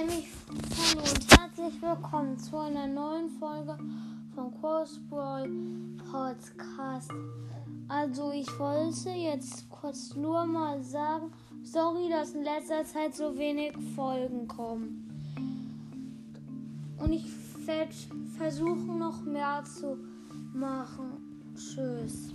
Emmy hallo und herzlich willkommen zu einer neuen Folge von Crossball Podcast. Also ich wollte jetzt kurz nur mal sagen, sorry, dass in letzter Zeit so wenig Folgen kommen. Und ich werde versuchen noch mehr zu machen. Tschüss.